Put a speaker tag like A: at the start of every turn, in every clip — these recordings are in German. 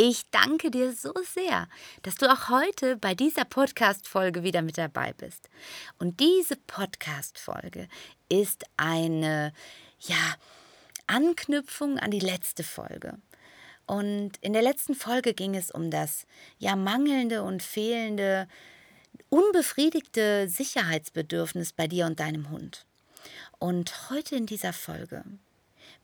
A: Ich danke dir so sehr, dass du auch heute bei dieser Podcast-Folge wieder mit dabei bist. Und diese Podcast-Folge ist eine, ja, Anknüpfung an die letzte Folge. Und in der letzten Folge ging es um das, ja, mangelnde und fehlende, unbefriedigte Sicherheitsbedürfnis bei dir und deinem Hund. Und heute in dieser Folge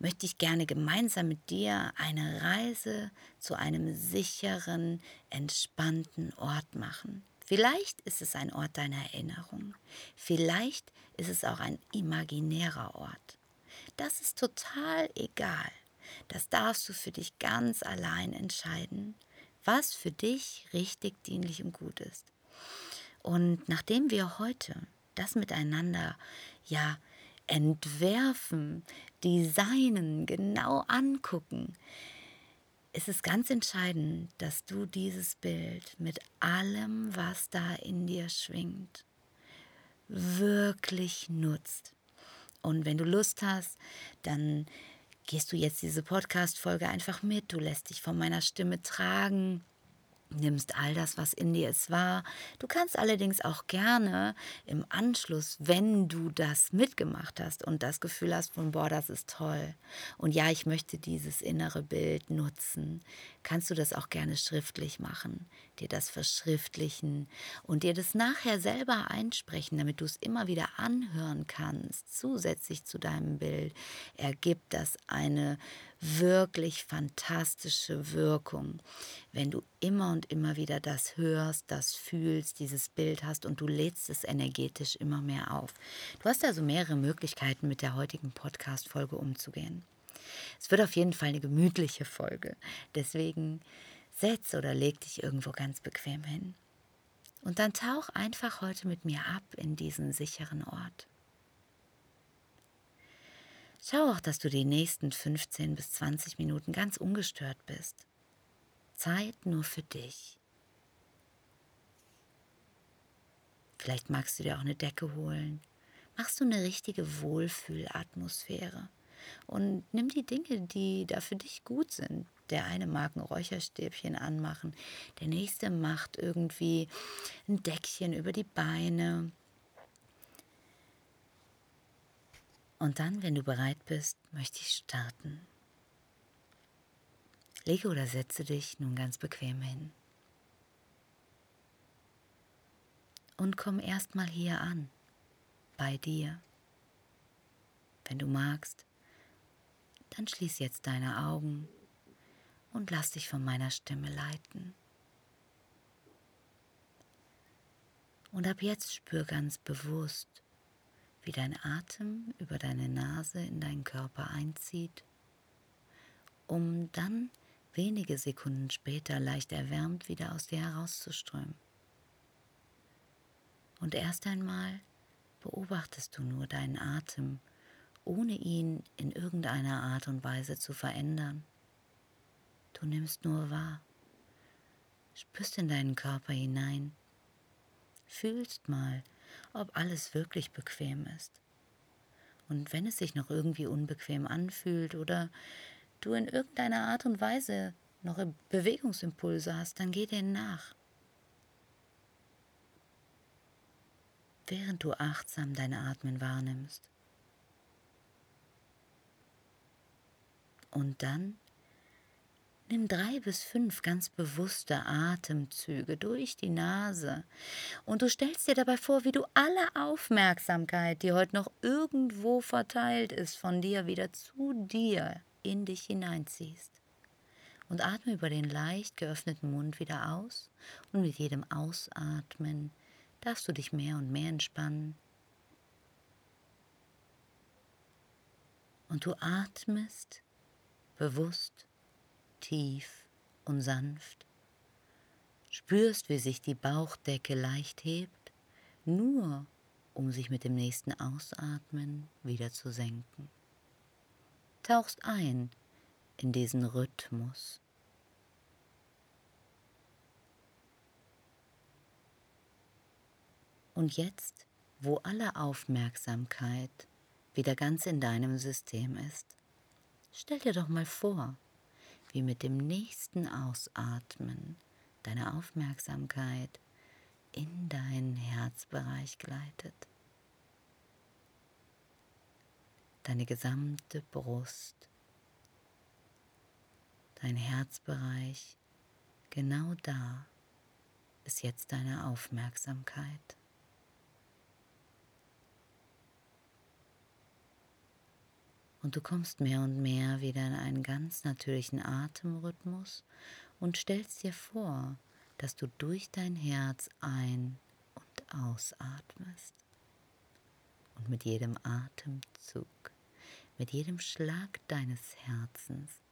A: möchte ich gerne gemeinsam mit dir eine Reise zu einem sicheren, entspannten Ort machen. Vielleicht ist es ein Ort deiner Erinnerung. Vielleicht ist es auch ein imaginärer Ort. Das ist total egal. Das darfst du für dich ganz allein entscheiden, was für dich richtig dienlich und gut ist. Und nachdem wir heute das miteinander ja entwerfen, designen, genau angucken, ist es ganz entscheidend, dass du dieses Bild mit allem, was da in dir schwingt, wirklich nutzt. Und wenn du Lust hast, dann gehst du jetzt diese Podcast-Folge einfach mit. Du lässt dich von meiner Stimme tragen nimmst all das, was in dir ist, wahr. Du kannst allerdings auch gerne im Anschluss, wenn du das mitgemacht hast und das Gefühl hast von, boah, das ist toll und ja, ich möchte dieses innere Bild nutzen, kannst du das auch gerne schriftlich machen, dir das verschriftlichen und dir das nachher selber einsprechen, damit du es immer wieder anhören kannst. Zusätzlich zu deinem Bild ergibt das eine wirklich fantastische Wirkung, wenn du immer und immer wieder das hörst, das fühlst, dieses Bild hast und du lädst es energetisch immer mehr auf. Du hast also mehrere Möglichkeiten, mit der heutigen Podcast-Folge umzugehen. Es wird auf jeden Fall eine gemütliche Folge. Deswegen setz oder leg dich irgendwo ganz bequem hin. Und dann tauch einfach heute mit mir ab in diesen sicheren Ort. Schau auch, dass du die nächsten 15 bis 20 Minuten ganz ungestört bist. Zeit nur für dich. Vielleicht magst du dir auch eine Decke holen. Machst du eine richtige Wohlfühlatmosphäre. Und nimm die Dinge, die da für dich gut sind. Der eine mag ein Räucherstäbchen anmachen, der nächste macht irgendwie ein Deckchen über die Beine Und dann, wenn du bereit bist, möchte ich starten. Lege oder setze dich nun ganz bequem hin. Und komm erstmal hier an, bei dir. Wenn du magst, dann schließ jetzt deine Augen und lass dich von meiner Stimme leiten. Und ab jetzt spür ganz bewusst, wie dein Atem über deine Nase in deinen Körper einzieht, um dann wenige Sekunden später leicht erwärmt wieder aus dir herauszuströmen. Und erst einmal beobachtest du nur deinen Atem, ohne ihn in irgendeiner Art und Weise zu verändern. Du nimmst nur wahr, spürst in deinen Körper hinein, fühlst mal, ob alles wirklich bequem ist. Und wenn es sich noch irgendwie unbequem anfühlt oder du in irgendeiner Art und Weise noch Bewegungsimpulse hast, dann geh denen nach. Während du achtsam dein Atmen wahrnimmst. Und dann Nimm drei bis fünf ganz bewusste Atemzüge durch die Nase und du stellst dir dabei vor, wie du alle Aufmerksamkeit, die heute noch irgendwo verteilt ist, von dir wieder zu dir in dich hineinziehst. Und atme über den leicht geöffneten Mund wieder aus und mit jedem Ausatmen darfst du dich mehr und mehr entspannen. Und du atmest bewusst tief und sanft. Spürst, wie sich die Bauchdecke leicht hebt, nur um sich mit dem nächsten Ausatmen wieder zu senken. Tauchst ein in diesen Rhythmus. Und jetzt, wo alle Aufmerksamkeit wieder ganz in deinem System ist, stell dir doch mal vor, wie mit dem nächsten Ausatmen deine Aufmerksamkeit in deinen Herzbereich gleitet. Deine gesamte Brust, dein Herzbereich, genau da ist jetzt deine Aufmerksamkeit. Und du kommst mehr und mehr wieder in einen ganz natürlichen Atemrhythmus und stellst dir vor, dass du durch dein Herz ein- und ausatmest. Und mit jedem Atemzug, mit jedem Schlag deines Herzens,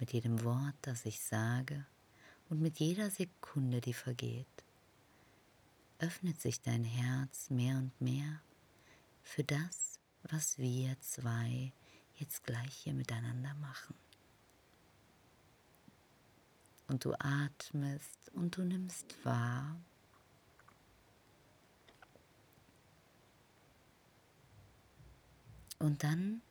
A: mit jedem Wort, das ich sage und mit jeder Sekunde, die vergeht, öffnet sich dein Herz mehr und mehr für das, was wir zwei jetzt gleich hier miteinander machen und du atmest und du nimmst wahr. Und dann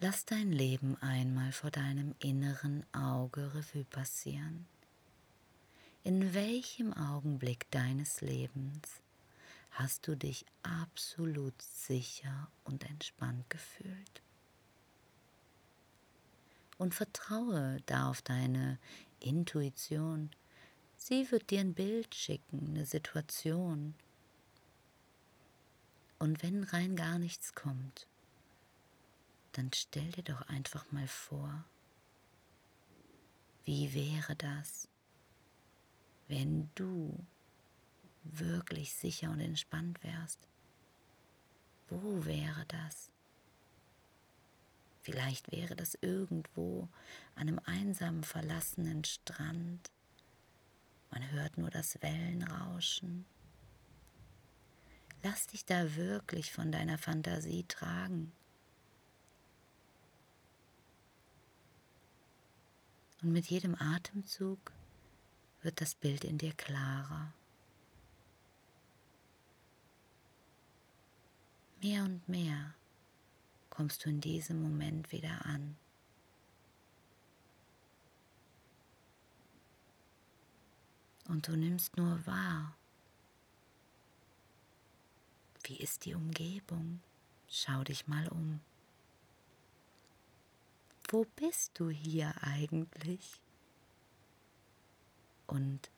A: lass dein Leben einmal vor deinem inneren Auge Revue passieren. In welchem Augenblick deines Lebens hast du dich absolut sicher und entspannt gefühlt? Und vertraue da auf deine Intuition. Sie wird dir ein Bild schicken, eine Situation. Und wenn rein gar nichts kommt, dann stell dir doch einfach mal vor, wie wäre das, wenn du wirklich sicher und entspannt wärst? Wo wäre das? Vielleicht wäre das irgendwo an einem einsamen, verlassenen Strand. Man hört nur das Wellenrauschen. Lass dich da wirklich von deiner Fantasie tragen. Und mit jedem Atemzug wird das Bild in dir klarer. Mehr und mehr kommst du in diesem Moment wieder an. Und du nimmst nur wahr. Wie ist die Umgebung? Schau dich mal um. Wo bist du hier eigentlich? Und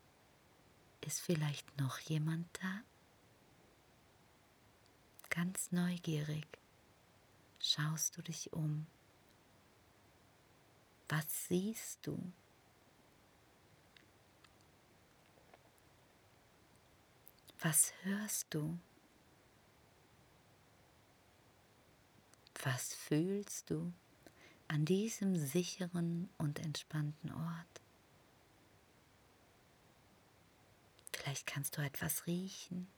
A: ist vielleicht noch jemand da? Ganz neugierig schaust du dich um? Was siehst du? Was hörst du? Was fühlst du an diesem sicheren und entspannten Ort? Vielleicht kannst du etwas riechen.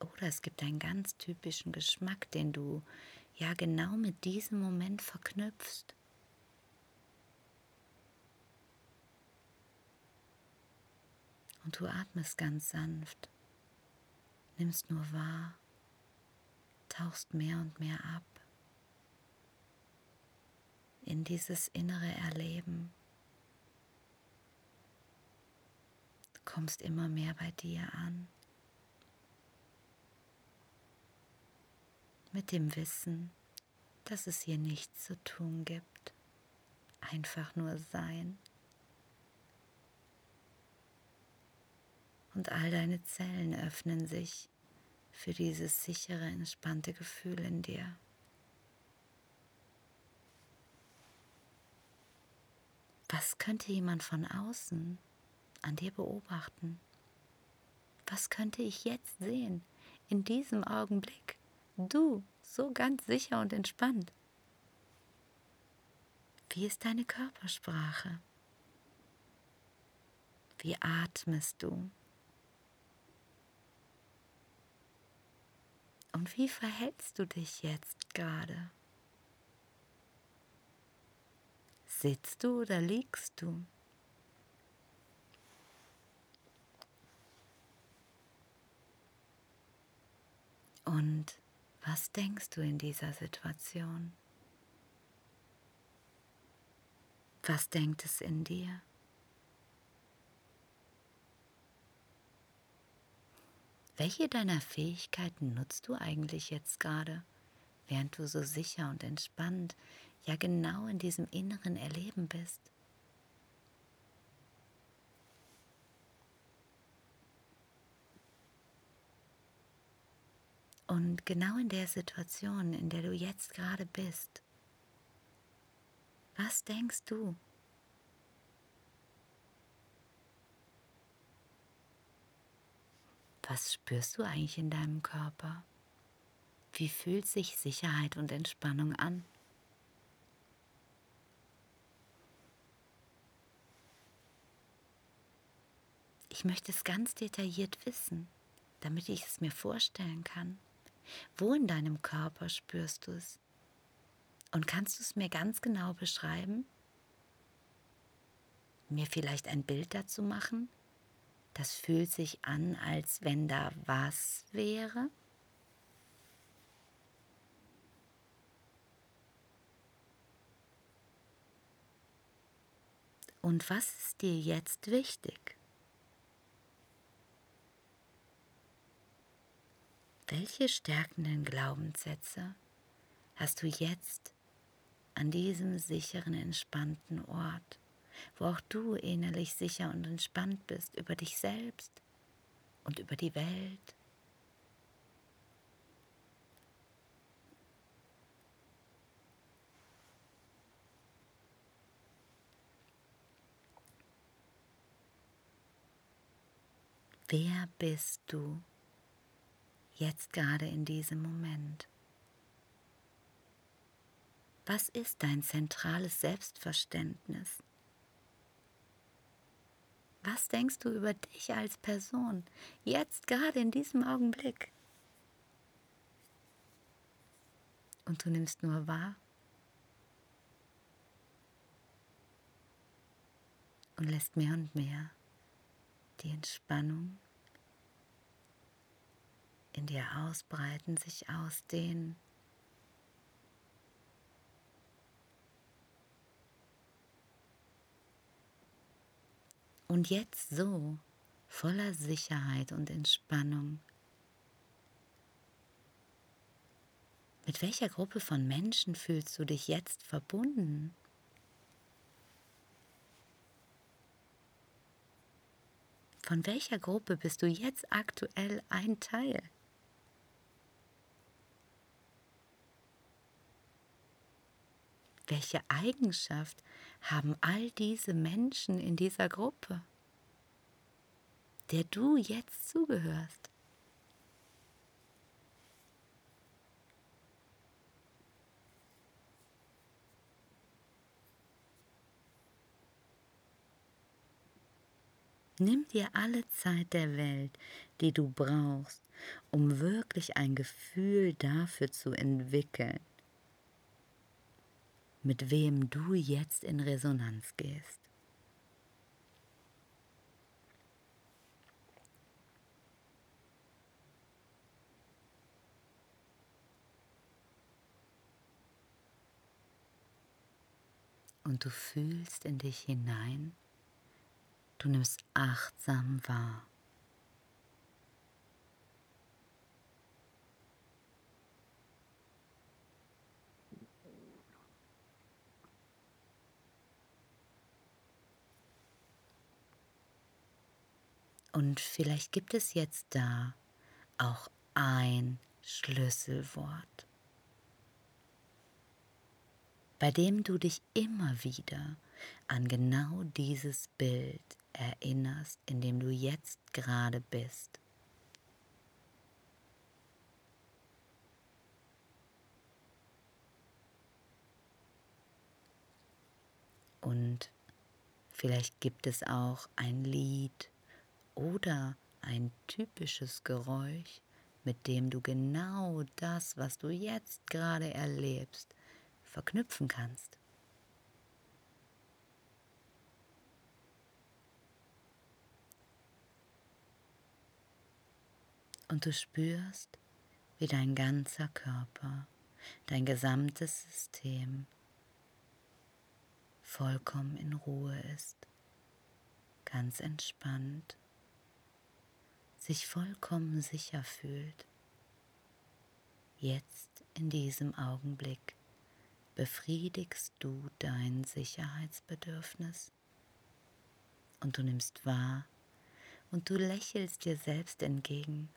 A: Oder es gibt einen ganz typischen Geschmack, den du ja genau mit diesem Moment verknüpfst. Und du atmest ganz sanft, nimmst nur wahr, tauchst mehr und mehr ab in dieses innere Erleben. kommst immer mehr bei dir an. Mit dem Wissen, dass es hier nichts zu tun gibt, einfach nur sein. Und all deine Zellen öffnen sich für dieses sichere, entspannte Gefühl in dir. Was könnte jemand von außen an dir beobachten? Was könnte ich jetzt sehen, in diesem Augenblick? Du, so ganz sicher und entspannt. Wie ist deine Körpersprache? Wie atmest du? Und wie verhältst du dich jetzt gerade? Sitzt du oder liegst du? Und was denkst du in dieser Situation? Was denkt es in dir? Welche deiner Fähigkeiten nutzt du eigentlich jetzt gerade, während du so sicher und entspannt, ja genau in diesem inneren Erleben bist? Und genau in der Situation, in der du jetzt gerade bist, was denkst du? Was spürst du eigentlich in deinem Körper? Wie fühlt sich Sicherheit und Entspannung an? Ich möchte es ganz detailliert wissen, damit ich es mir vorstellen kann. Wo in deinem Körper spürst du es? Und kannst du es mir ganz genau beschreiben? Mir vielleicht ein Bild dazu machen? Das fühlt sich an, als wenn da was wäre. Und was ist dir jetzt wichtig? Welche stärkenden Glaubenssätze hast du jetzt an diesem sicheren, entspannten Ort? wo auch du innerlich sicher und entspannt bist über dich selbst und über die Welt. Wer bist du jetzt gerade in diesem Moment? Was ist dein zentrales Selbstverständnis? Was denkst du über dich als Person, jetzt gerade in diesem Augenblick? Und du nimmst nur wahr und lässt mehr und mehr die Entspannung in dir ausbreiten, sich ausdehnen. Und jetzt so, voller Sicherheit und Entspannung. Mit welcher Gruppe von Menschen fühlst du dich jetzt verbunden? Von welcher Gruppe bist du jetzt aktuell ein Teil? Welche Eigenschaft haben all diese Menschen in dieser Gruppe, der du jetzt zugehörst? Nimm dir alle Zeit der Welt, die du brauchst, um wirklich ein Gefühl dafür zu entwickeln, mit wem du jetzt in Resonanz gehst. Und du fühlst in dich hinein, du nimmst achtsam wahr. Und vielleicht gibt es jetzt da auch ein Schlüsselwort, bei dem du dich immer wieder an genau dieses Bild erinnerst, in dem du jetzt gerade bist. Und Vielleicht gibt es auch ein Lied oder ein typisches Geräusch, mit dem du genau das, was du jetzt gerade erlebst, verknüpfen kannst. Und du spürst, wie dein ganzer Körper, dein gesamtes System vollkommen in Ruhe ist, ganz entspannt, sich vollkommen sicher fühlt. Jetzt in diesem Augenblick befriedigst du dein Sicherheitsbedürfnis und du nimmst wahr und du lächelst dir selbst entgegen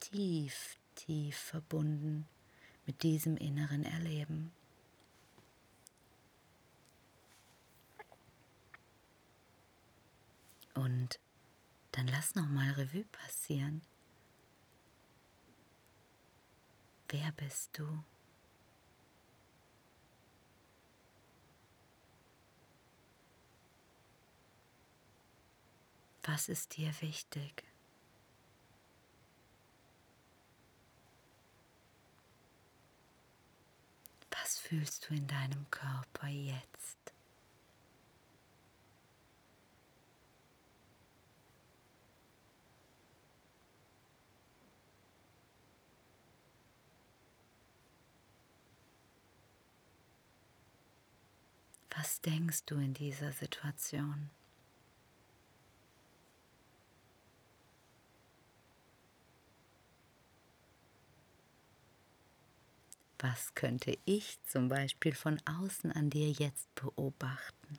A: tief, tief verbunden mit diesem inneren Erleben. Und dann lass noch mal Revue passieren. Wer bist du? Was ist dir wichtig? fühlst du in deinem Körper jetzt? Was denkst du in dieser Situation? Was könnte ich zum Beispiel von außen an dir jetzt beobachten?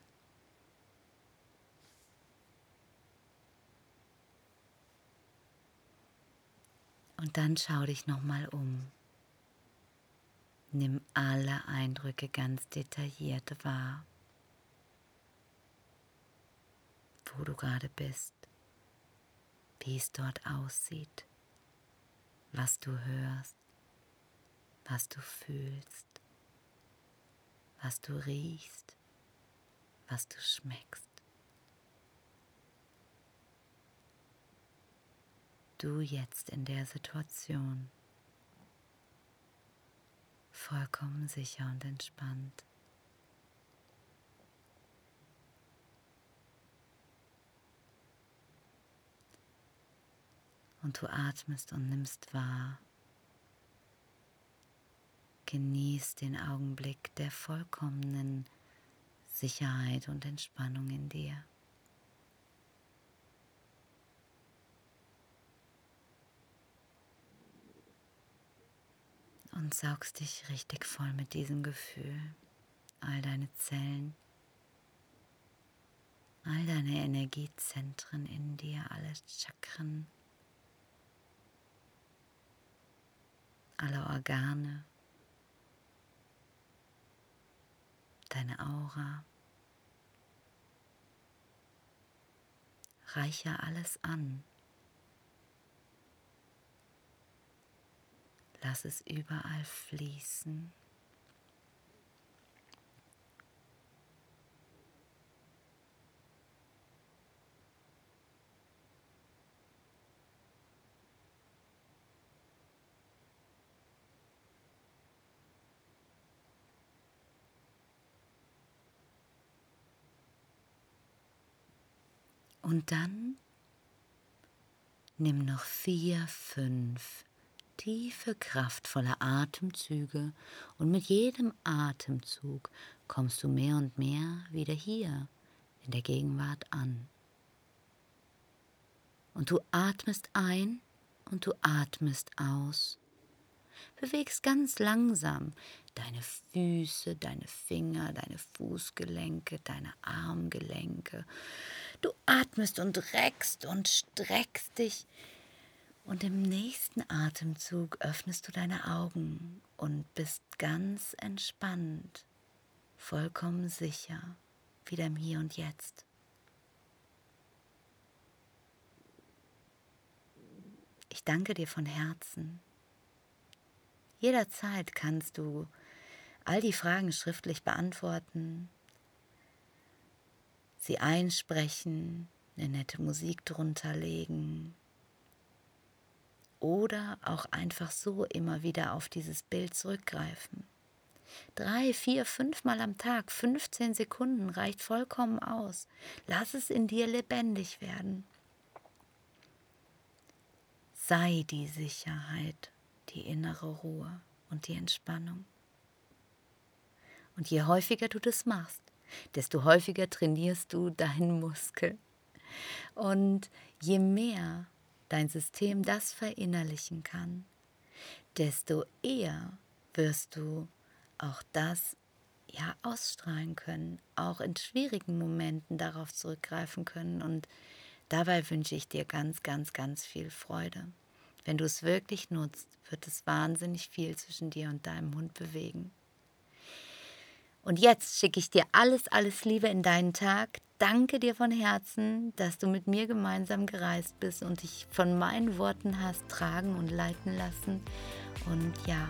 A: Und dann schau dich nochmal um. Nimm alle Eindrücke ganz detailliert wahr, wo du gerade bist, wie es dort aussieht, was du hörst was du fühlst, was du riechst, was du schmeckst. Du jetzt in der Situation vollkommen sicher und entspannt. Und du atmest und nimmst wahr, Genieß den Augenblick der vollkommenen Sicherheit und Entspannung in dir. Und saugst dich richtig voll mit diesem Gefühl. All deine Zellen, all deine Energiezentren in dir, alle Chakren, alle Organe. deine Aura. Reiche alles an. Lass es überall fließen. Und dann nimm noch vier, fünf tiefe, kraftvolle Atemzüge und mit jedem Atemzug kommst du mehr und mehr wieder hier in der Gegenwart an. Und du atmest ein und du atmest aus. Bewegst ganz langsam deine Füße, deine Finger, deine Fußgelenke, deine Armgelenke. Du atmest und reckst und streckst dich. Und im nächsten Atemzug öffnest du deine Augen und bist ganz entspannt, vollkommen sicher, wieder im Hier und Jetzt. Ich danke dir von Herzen. Jederzeit kannst du all die Fragen schriftlich beantworten, sie einsprechen, eine nette Musik drunter legen oder auch einfach so immer wieder auf dieses Bild zurückgreifen. Drei, vier, fünfmal am Tag, 15 Sekunden reicht vollkommen aus. Lass es in dir lebendig werden. Sei die Sicherheit, die innere Ruhe und die Entspannung. Und je häufiger du das machst, desto häufiger trainierst du deinen Muskel. Und je mehr dein System das verinnerlichen kann, desto eher wirst du auch das ja ausstrahlen können, auch in schwierigen Momenten darauf zurückgreifen können. Und dabei wünsche ich dir ganz, ganz, ganz viel Freude. Wenn du es wirklich nutzt, wird es wahnsinnig viel zwischen dir und deinem Hund bewegen. Und jetzt schicke ich dir alles, alles Liebe in deinen Tag. Danke dir von Herzen, dass du mit mir gemeinsam gereist bist und dich von meinen Worten hast tragen und leiten lassen. Und ja,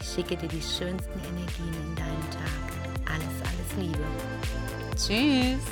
A: ich schicke dir die schönsten Energien in deinen Tag. Alles, alles Liebe. Tschüss.